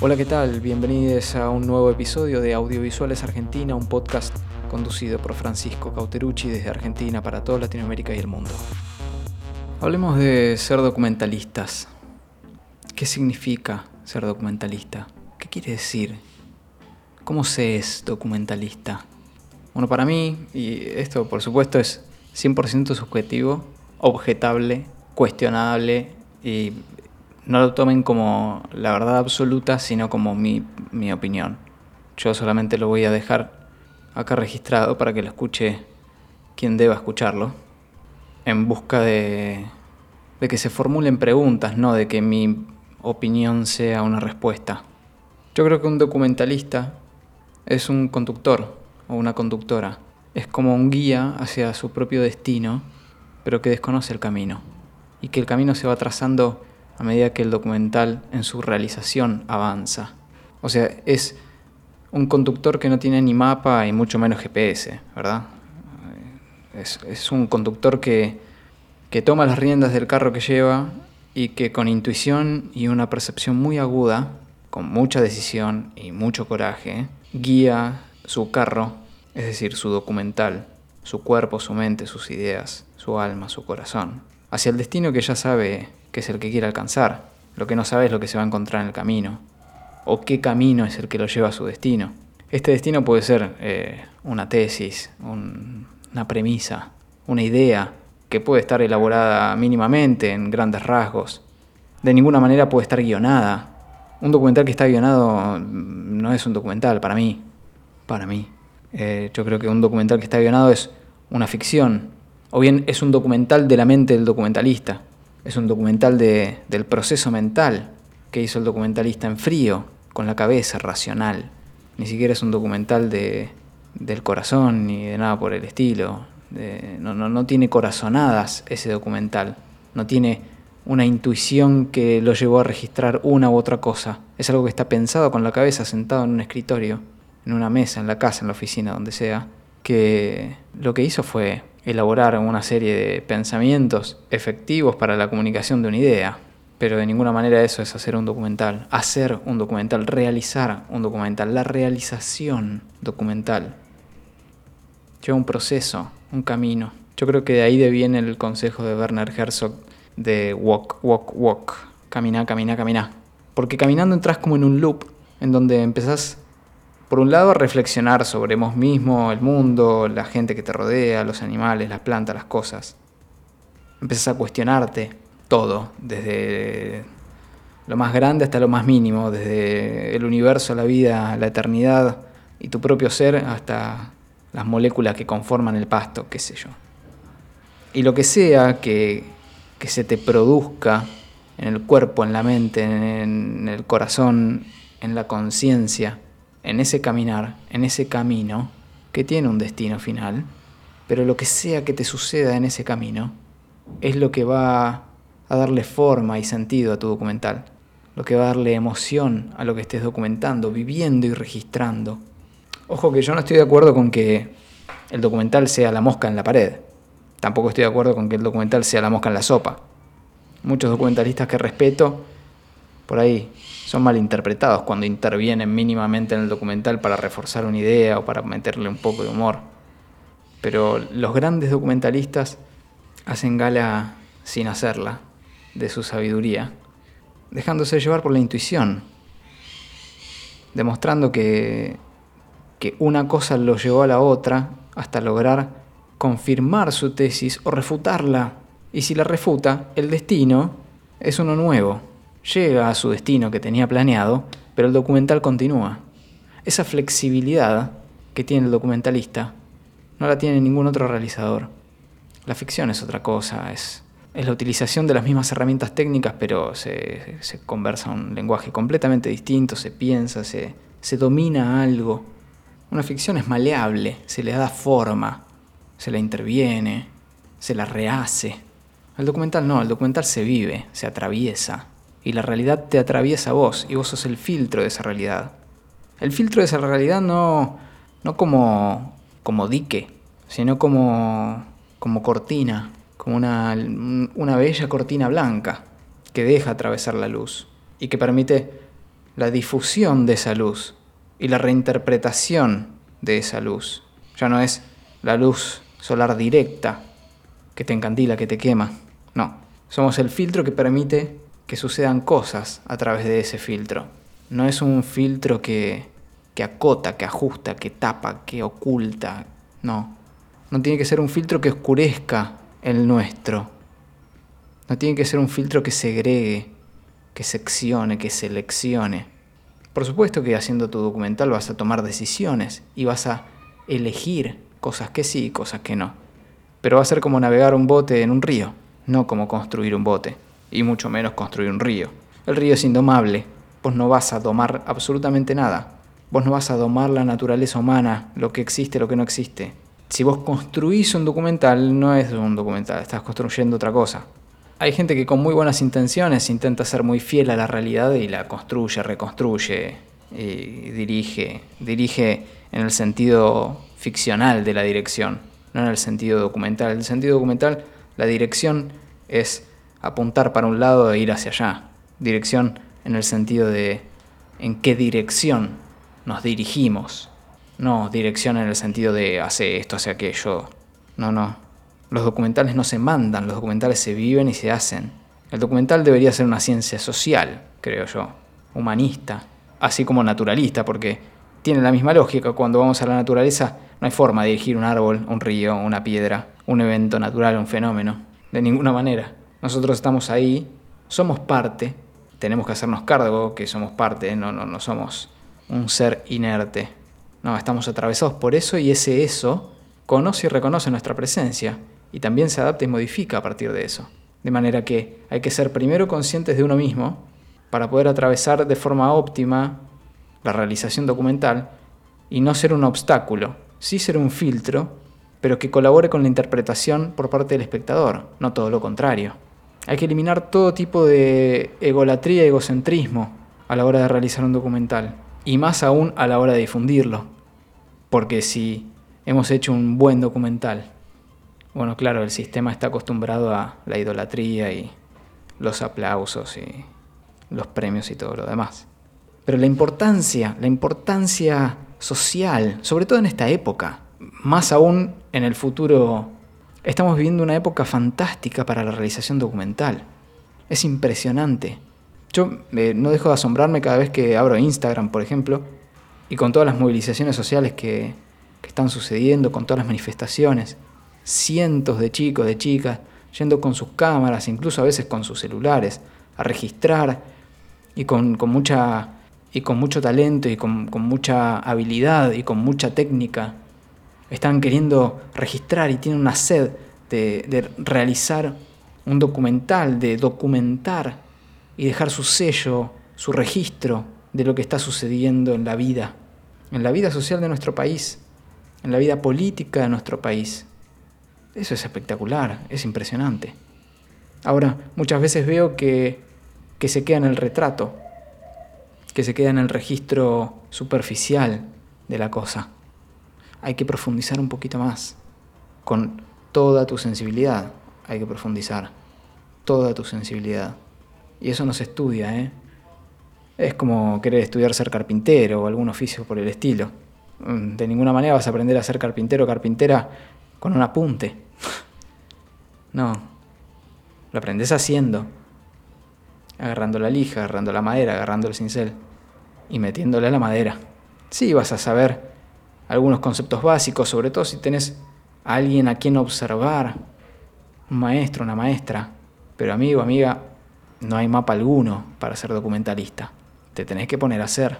Hola, ¿qué tal? Bienvenidos a un nuevo episodio de Audiovisuales Argentina, un podcast conducido por Francisco Cauterucci desde Argentina para toda Latinoamérica y el mundo. Hablemos de ser documentalistas. ¿Qué significa ser documentalista? ¿Qué quiere decir? ¿Cómo se es documentalista? Bueno, para mí, y esto por supuesto es 100% subjetivo, objetable, cuestionable y no lo tomen como la verdad absoluta, sino como mi, mi, opinión. Yo solamente lo voy a dejar acá registrado para que lo escuche quien deba escucharlo, en busca de, de que se formulen preguntas, no de que mi opinión sea una respuesta. Yo creo que un documentalista es un conductor o una conductora. Es como un guía hacia su propio destino, pero que desconoce el camino. Y que el camino se va trazando a medida que el documental en su realización avanza. O sea, es un conductor que no tiene ni mapa y mucho menos GPS, ¿verdad? Es, un conductor que, que toma las riendas del carro que lleva y que con intuición y una percepción muy aguda, con mucha decisión y mucho coraje, guía su carro, es decir, su documental, su cuerpo, su mente, sus ideas, su alma, su corazón, hacia el destino que ya sabe que es el que quiere alcanzar. Lo que no sabe es lo que se va a encontrar en el camino. O qué camino es el que lo lleva a su destino. Este destino puede ser eh, una tesis, una premisa, una idea que puede estar elaborada mínimamente en grandes rasgos. De ninguna manera puede estar guionada. Un documental que está guionado mm, no es un documental para mí. Para mí. Eh, yo creo que un documental que está guionado es una ficción. O bien es un documental de la mente del documentalista. Es un documental de, del proceso mental que hizo el documentalista en frío, con la cabeza, racional. Ni siquiera es un documental de, del corazón ni de nada por el estilo. no, no, no tiene corazonadas ese documental. No tiene una intuición que lo llevó a registrar una u otra cosa. Es algo que está pensado con la cabeza sentado en un escritorio, en una mesa, en la casa, en la oficina, donde sea, que lo que hizo fue elaborar una serie de pensamientos efectivos para la comunicación de una idea, pero de ninguna manera eso es hacer un documental. Hacer un documental, realizar un documental, la realización documental. Lleva un proceso, un camino. Yo creo que de ahí viene el consejo de Werner Herzog de walk, walk, walk. Camina, camina, camina. Porque caminando entras como en un loop en donde empezás por un lado, reflexionar sobre vos mismo, el mundo, la gente que te rodea, los animales, las plantas, las cosas. Empiezas a cuestionarte todo, desde lo más grande hasta lo más mínimo, desde el universo, la vida, la eternidad y tu propio ser hasta las moléculas que conforman el pasto, qué sé yo. Y lo que sea que, que se te produzca en el cuerpo, en la mente, en el corazón, en la conciencia, en ese caminar, en ese camino, que tiene un destino final, pero lo que sea que te suceda en ese camino es lo que va a darle forma y sentido a tu documental, lo que va a darle emoción a lo que estés documentando, viviendo y registrando. Ojo que yo no estoy de acuerdo con que el documental sea la mosca en la pared. Tampoco estoy de acuerdo con que el documental sea la mosca en la sopa. Muchos documentalistas que respeto por ahí son malinterpretados cuando intervienen mínimamente en el documental para reforzar una idea o para meterle un poco de humor. Pero los grandes documentalistas hacen gala sin hacerla de su sabiduría, dejándose llevar por la intuición, demostrando que, que una cosa lo llevó a la otra hasta lograr confirmar su tesis o refutarla. Y si la refuta, el destino es uno nuevo llega a su destino que tenía planeado, pero el documental continúa. Esa flexibilidad que tiene el documentalista no la tiene ningún otro realizador. La ficción es otra cosa, es, es la utilización de las mismas herramientas técnicas, pero se, se conversa un lenguaje completamente distinto, se piensa, se, se domina algo. Una ficción es maleable, se le da forma, se la interviene, se la rehace. El documental no, el documental se vive, se atraviesa, y la realidad te atraviesa a vos y vos sos el filtro de esa realidad. El filtro de esa realidad no, no como, como dique, sino como, como cortina, como una, una bella cortina blanca que deja atravesar la luz y que permite la difusión de esa luz y la reinterpretación de esa luz. Ya no es la luz solar directa que te encandila, que te quema. No, somos el filtro que permite que sucedan cosas a través de ese filtro. No es un filtro que, que acota, que ajusta, que tapa, que oculta. No. No tiene que ser un filtro que oscurezca el nuestro. No tiene que ser un filtro que segregue, que seccione, que seleccione. Por supuesto que haciendo tu documental vas a tomar decisiones y vas a elegir cosas que sí y cosas que no. Pero va a ser como navegar un bote en un río, no como construir un bote, y mucho menos construir un río. El río es indomable, vos no vas a domar absolutamente nada. Vos no vas a domar la naturaleza humana, lo que existe, lo que no existe. Si vos construís un documental, no es un documental, estás construyendo otra cosa. Hay gente que con muy buenas intenciones intenta ser muy fiel a la realidad y la construye, reconstruye, y dirige, dirige en el sentido ficcional de la dirección, no en el sentido documental. En el sentido documental, la dirección es apuntar para un lado e ir hacia allá. Dirección en el sentido de en qué dirección nos dirigimos. No dirección en el sentido de hace esto, hace aquello. No, no. Los documentales no se mandan, los documentales se viven y se hacen. El documental debería ser una ciencia social, creo yo, humanista, así como naturalista, porque tiene la misma lógica. Cuando vamos a la naturaleza no hay forma de dirigir un árbol, un río, una piedra, un evento natural, un fenómeno. De ninguna manera. Nosotros estamos ahí, somos parte, tenemos que hacernos cargo que somos parte, no, no, no somos un ser inerte. No, estamos atravesados por eso y ese eso conoce y reconoce nuestra presencia y también se adapta y modifica a partir de eso. De manera que hay que ser primero conscientes de uno mismo para poder atravesar de forma óptima la realización documental y no ser un obstáculo, sí ser un filtro, pero que colabore con la interpretación por parte del espectador, no todo lo contrario. Hay que eliminar todo tipo de egolatría egocentrismo a la hora de realizar un documental, y más aún a la hora de difundirlo, porque si hemos hecho un buen documental, bueno, claro, el sistema está acostumbrado a la idolatría y los aplausos y los premios y todo lo demás. Pero la importancia, la importancia social, sobre todo en esta época, más aún en el futuro, estamos viviendo una época fantástica para la realización documental. Es impresionante. Yo eh, no dejo de asombrarme cada vez que abro Instagram, por ejemplo, y con todas las movilizaciones sociales que, están sucediendo, con todas las manifestaciones cientos de chicos, de chicas, yendo con sus cámaras, incluso a veces con sus celulares, a registrar y con mucho talento y con, mucha habilidad y con mucha técnica. Están queriendo registrar y tienen una sed de, de realizar un documental, de documentar y dejar su sello, su registro de lo que está sucediendo en la vida, en la vida social de nuestro país, en la vida política de nuestro país. Eso es espectacular, es impresionante. Ahora, muchas veces veo que, que se queda en el retrato, que se queda en el registro superficial de la cosa. Hay que profundizar un poquito más, con toda tu sensibilidad. Hay que profundizar, toda tu sensibilidad. Y eso no se estudia, ¿eh? Es como querer estudiar ser carpintero o algún oficio por el estilo. Mm, de ninguna manera vas a aprender a ser carpintero o carpintera con un apunte. No, lo aprendes haciendo, agarrando la lija, agarrando la madera, agarrando el cincel y metiéndole a la madera. Sí, vas a saber algunos conceptos básicos, sobre todo si tenés a alguien a quien observar, un maestro, una maestra. Pero amigo, amiga, no hay mapa alguno para ser documentalista. Te tenés que poner a hacer.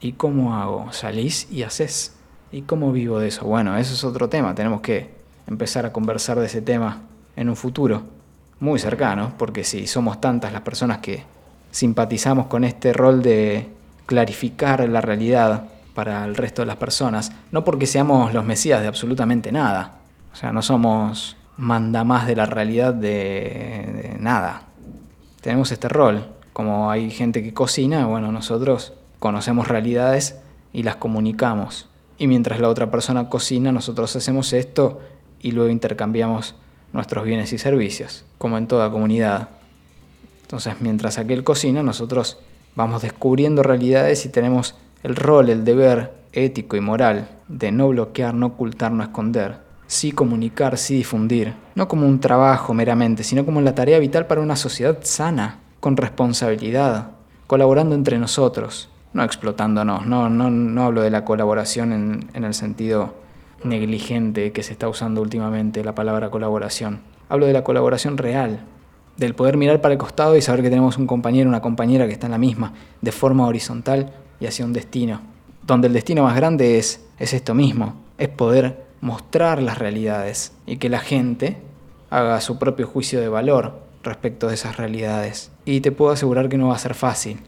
¿Y cómo hago? Salís y haces. ¿Y cómo vivo de eso? Bueno, eso es otro tema. Tenemos que empezar a conversar de ese tema en un futuro muy cercano, porque si somos tantas las personas que simpatizamos con este rol de clarificar la realidad para el resto de las personas, no porque seamos los mesías de absolutamente nada, o sea, no somos mandamás de la realidad de, de nada. Tenemos este rol, como hay gente que cocina, bueno, nosotros conocemos realidades y las comunicamos. Y mientras la otra persona cocina, nosotros hacemos esto y luego intercambiamos nuestros bienes y servicios, como en toda comunidad. Entonces, mientras aquel cocina, nosotros vamos descubriendo realidades y tenemos el rol, el deber ético y moral de no bloquear, no ocultar, no esconder, sí comunicar, sí difundir, no como un trabajo meramente, sino como la tarea vital para una sociedad sana, con responsabilidad, colaborando entre nosotros, no explotándonos, no, no, no hablo de la colaboración en, el sentido negligente que se está usando últimamente la palabra colaboración, hablo de la colaboración real, del poder mirar para el costado y saber que tenemos un compañero, una compañera que está en la misma, de forma horizontal y hacia un destino. Donde el destino más grande es, es esto mismo, es poder mostrar las realidades y que la gente haga su propio juicio de valor respecto de esas realidades. Y te puedo asegurar que no va a ser fácil,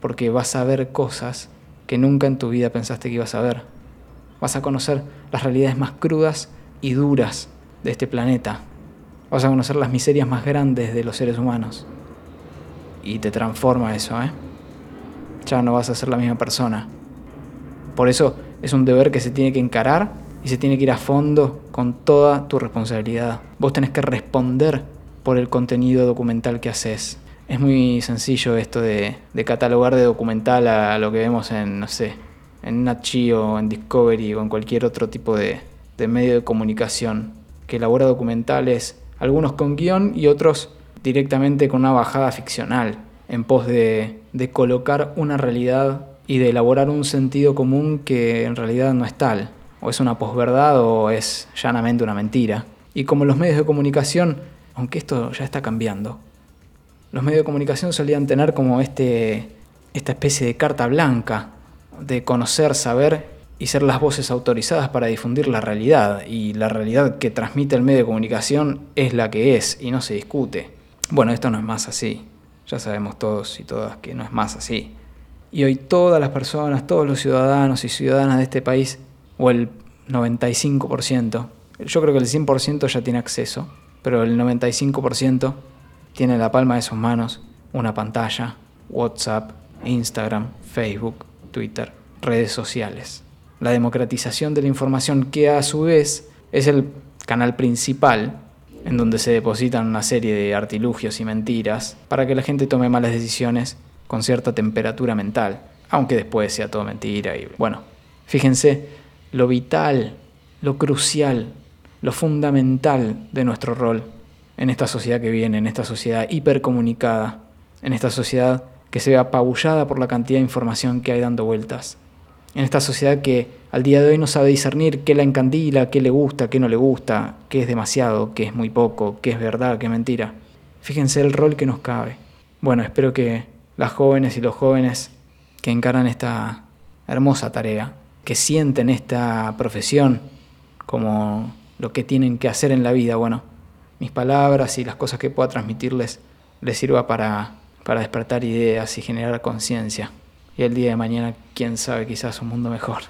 porque vas a ver cosas que nunca en tu vida pensaste que ibas a ver. Vas a conocer las realidades más crudas y duras de este planeta, Vas a conocer las miserias más grandes de los seres humanos. Y te transforma eso, ¿eh? Ya no vas a ser la misma persona. Por eso es un deber que se tiene que encarar y se tiene que ir a fondo con toda tu responsabilidad. Vos tenés que responder por el contenido documental que haces. Es muy sencillo esto de, catalogar de documental a, lo que vemos en, no sé, en Nat o en Discovery o en cualquier otro tipo de, de medio de comunicación que elabora documentales algunos con guion y otros directamente con una bajada ficcional, en pos de, colocar una realidad y de elaborar un sentido común que en realidad no es tal, o es una posverdad o es llanamente una mentira. Y como los medios de comunicación, aunque esto ya está cambiando, los medios de comunicación solían tener como este, esta especie de carta blanca de conocer, saber y ser las voces autorizadas para difundir la realidad. Y la realidad que transmite el medio de comunicación es la que es y no se discute. Bueno, esto no es más así. Ya sabemos todos y todas que no es más así. Y hoy todas las personas, todos los ciudadanos y ciudadanas de este país, o el 95%, yo creo que el 100% ya tiene acceso, pero el 95% tiene en la palma de sus manos una pantalla, WhatsApp, Instagram, Facebook, Twitter, redes sociales la democratización de la información, que a su vez es el canal principal en donde se depositan una serie de artilugios y mentiras para que la gente tome malas decisiones con cierta temperatura mental, aunque después sea todo mentira y bueno, fíjense lo vital, lo crucial, lo fundamental de nuestro rol en esta sociedad que viene, en esta sociedad hipercomunicada, en esta sociedad que se ve apabullada por la cantidad de información que hay dando vueltas en esta sociedad que al día de hoy no sabe discernir qué la encandila, qué le gusta, qué no le gusta, qué es demasiado, qué es muy poco, qué es verdad, qué mentira. Fíjense el rol que nos cabe. Bueno, espero que las jóvenes y los jóvenes que encaran esta hermosa tarea, que sienten esta profesión como lo que tienen que hacer en la vida, bueno, mis palabras y las cosas que pueda transmitirles les sirva para, para despertar ideas y generar conciencia y el día de mañana, quién sabe, quizás un mundo mejor.